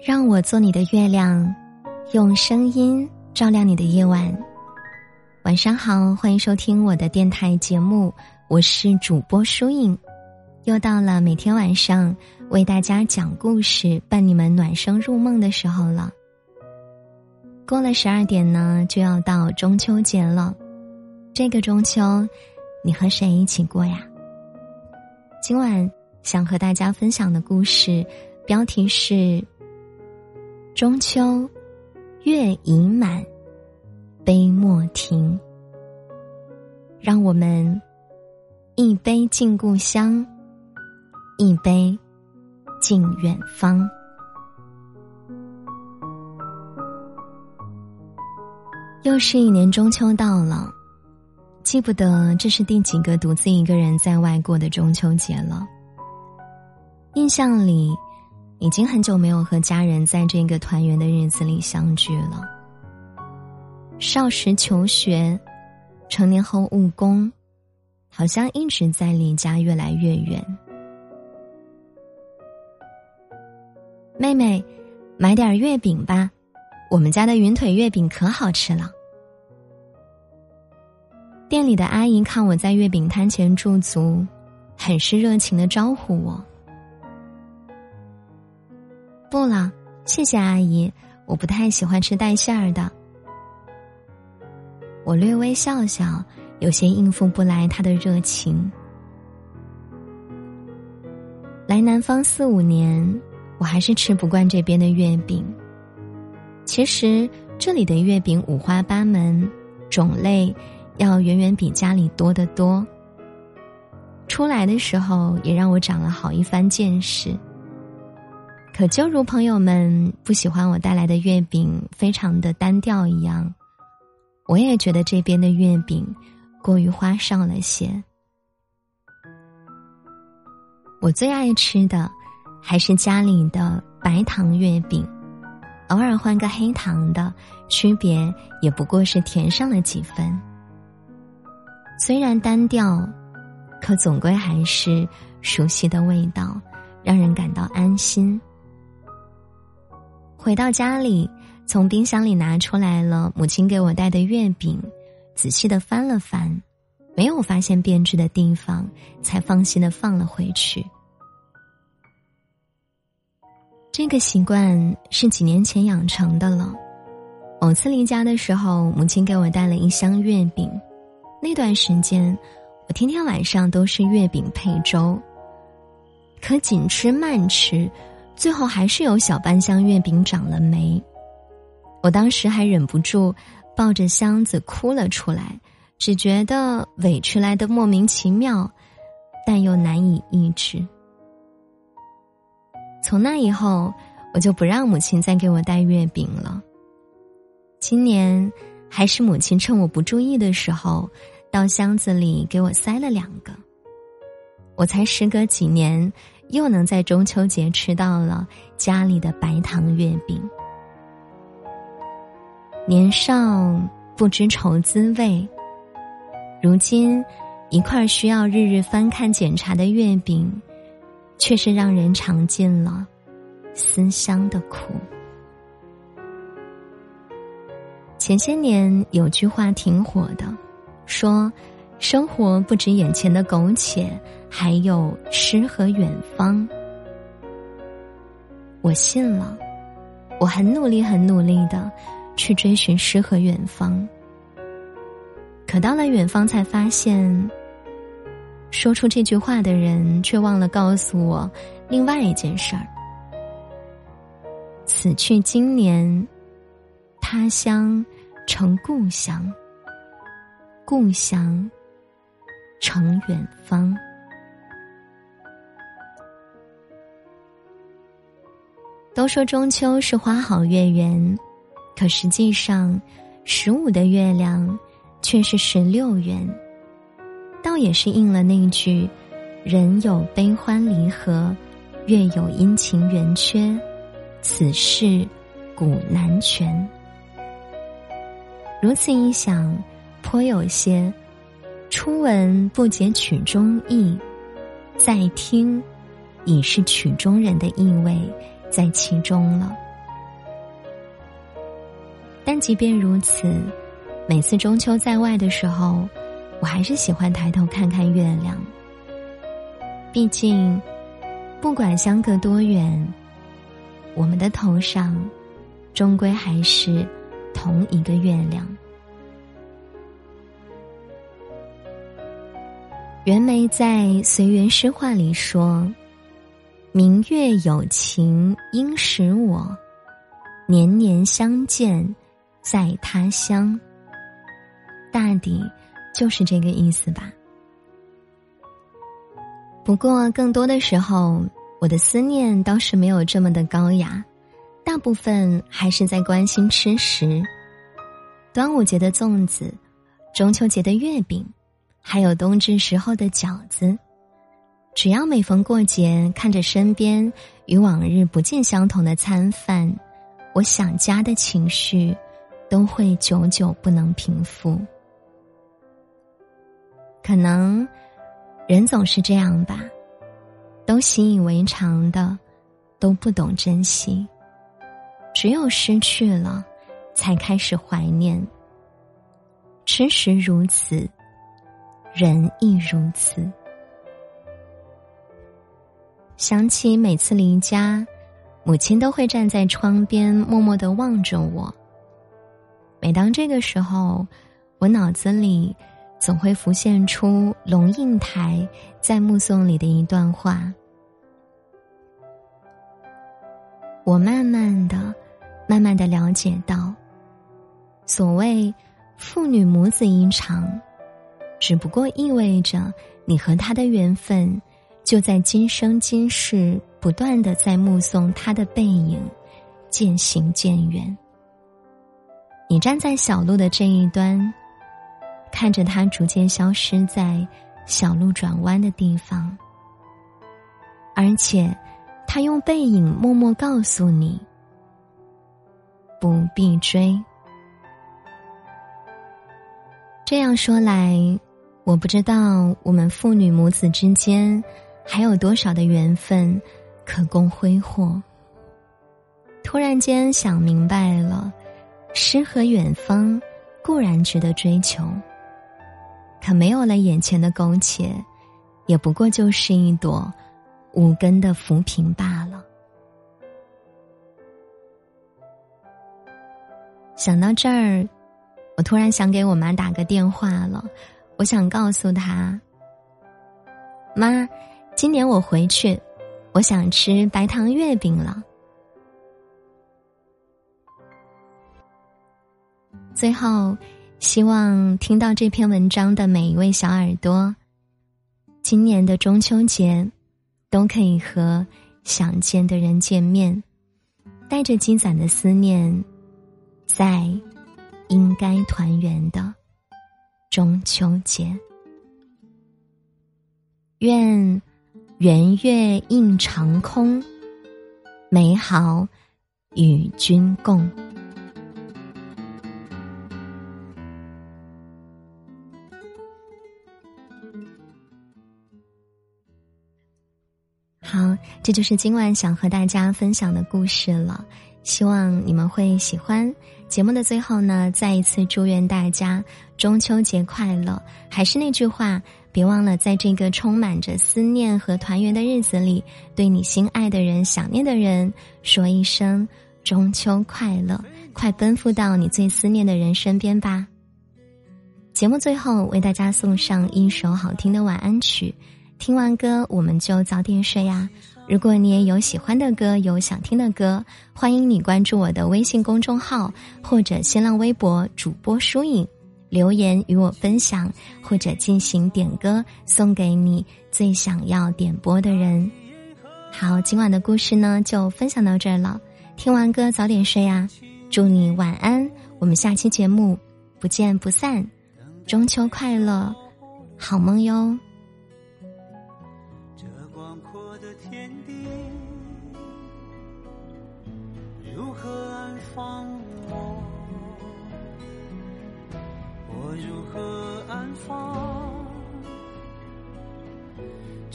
让我做你的月亮，用声音照亮你的夜晚。晚上好，欢迎收听我的电台节目，我是主播舒影。又到了每天晚上为大家讲故事、伴你们暖声入梦的时候了。过了十二点呢，就要到中秋节了。这个中秋，你和谁一起过呀？今晚想和大家分享的故事，标题是。中秋，月已满，杯莫停。让我们一杯敬故乡，一杯敬远方。又是一年中秋到了，记不得这是第几个独自一个人在外过的中秋节了。印象里。已经很久没有和家人在这个团圆的日子里相聚了。少时求学，成年后务工，好像一直在离家越来越远。妹妹，买点月饼吧，我们家的云腿月饼可好吃了。店里的阿姨看我在月饼摊前驻足，很是热情的招呼我。不了，谢谢阿姨，我不太喜欢吃带馅儿的。我略微笑笑，有些应付不来他的热情。来南方四五年，我还是吃不惯这边的月饼。其实这里的月饼五花八门，种类要远远比家里多得多。出来的时候，也让我长了好一番见识。可就如朋友们不喜欢我带来的月饼非常的单调一样，我也觉得这边的月饼过于花哨了些。我最爱吃的还是家里的白糖月饼，偶尔换个黑糖的，区别也不过是甜上了几分。虽然单调，可总归还是熟悉的味道，让人感到安心。回到家里，从冰箱里拿出来了母亲给我带的月饼，仔细的翻了翻，没有发现变质的地方，才放心的放了回去。这个习惯是几年前养成的了。某次离家的时候，母亲给我带了一箱月饼，那段时间，我天天晚上都是月饼配粥。可紧吃慢吃。最后还是有小半箱月饼长了霉，我当时还忍不住抱着箱子哭了出来，只觉得委屈来的莫名其妙，但又难以抑制。从那以后，我就不让母亲再给我带月饼了。今年还是母亲趁我不注意的时候，到箱子里给我塞了两个。我才时隔几年。又能在中秋节吃到了家里的白糖月饼。年少不知愁滋味，如今一块需要日日翻看检查的月饼，却是让人尝尽了思乡的苦。前些年有句话挺火的，说。生活不止眼前的苟且，还有诗和远方。我信了，我很努力、很努力的去追寻诗和远方。可到了远方，才发现，说出这句话的人却忘了告诉我另外一件事儿：此去经年，他乡成故乡，故乡。成远方。都说中秋是花好月圆，可实际上，十五的月亮却是十六圆。倒也是应了那句：“人有悲欢离合，月有阴晴圆缺，此事古难全。”如此一想，颇有些。初闻不解曲中意，再听，已是曲中人的意味在其中了。但即便如此，每次中秋在外的时候，我还是喜欢抬头看看月亮。毕竟，不管相隔多远，我们的头上终归还是同一个月亮。袁枚在《随园诗话》里说：“明月有情应使我，年年相见在他乡。”大抵就是这个意思吧。不过，更多的时候，我的思念倒是没有这么的高雅，大部分还是在关心吃食。端午节的粽子，中秋节的月饼。还有冬至时候的饺子，只要每逢过节，看着身边与往日不尽相同的餐饭，我想家的情绪都会久久不能平复。可能人总是这样吧，都习以为常的，都不懂珍惜，只有失去了，才开始怀念。吃食如此。人亦如此。想起每次离家，母亲都会站在窗边默默的望着我。每当这个时候，我脑子里总会浮现出龙应台在《目送》里的一段话：“我慢慢的、慢慢的了解到，所谓父女母子一场。”只不过意味着，你和他的缘分，就在今生今世不断的在目送他的背影渐行渐远。你站在小路的这一端，看着他逐渐消失在小路转弯的地方，而且，他用背影默默告诉你：不必追。这样说来。我不知道我们父女母子之间还有多少的缘分可供挥霍。突然间想明白了，诗和远方固然值得追求，可没有了眼前的苟且，也不过就是一朵无根的浮萍罢了。想到这儿，我突然想给我妈打个电话了。我想告诉他，妈，今年我回去，我想吃白糖月饼了。最后，希望听到这篇文章的每一位小耳朵，今年的中秋节都可以和想见的人见面，带着积攒的思念，在应该团圆的。中秋节，愿圆月映长空，美好与君共。好，这就是今晚想和大家分享的故事了。希望你们会喜欢节目的最后呢，再一次祝愿大家中秋节快乐！还是那句话，别忘了在这个充满着思念和团圆的日子里，对你心爱的人、想念的人说一声中秋快乐！快奔赴到你最思念的人身边吧。节目最后为大家送上一首好听的晚安曲，听完歌我们就早点睡呀。如果你也有喜欢的歌，有想听的歌，欢迎你关注我的微信公众号或者新浪微博主播疏影，留言与我分享，或者进行点歌，送给你最想要点播的人。好，今晚的故事呢就分享到这儿了。听完歌早点睡啊，祝你晚安。我们下期节目不见不散，中秋快乐，好梦哟。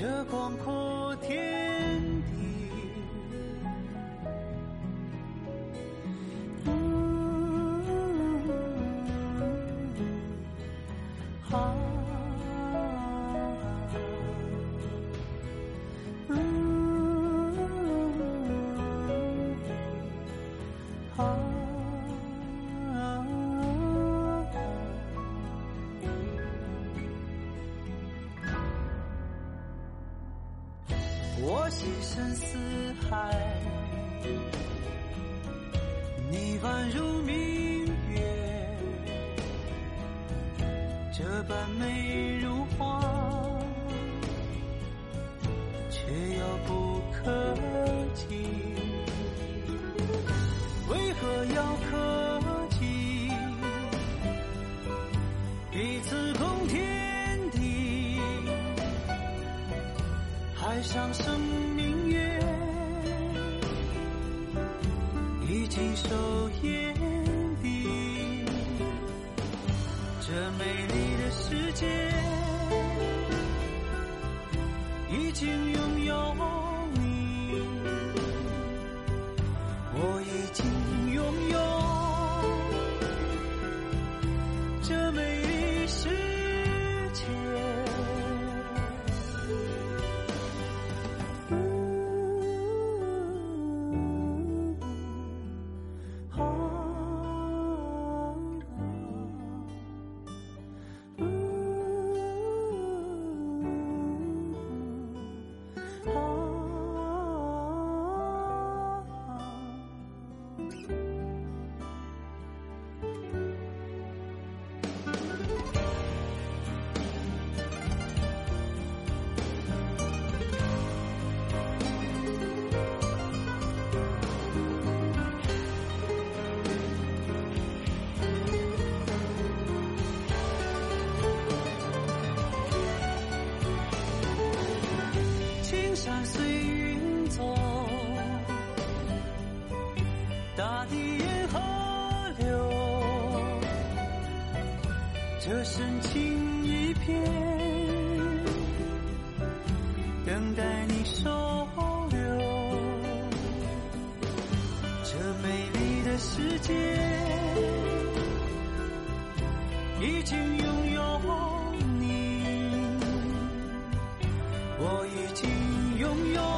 这广阔天四海，你宛如明月，这般美如画，却遥不可及。为何要客气？彼此共天地，海上生明尽收眼底。这美丽的世界，山随云走，大地沿河流，这深情一片，等待你收留。这美丽的世界，已经有。拥有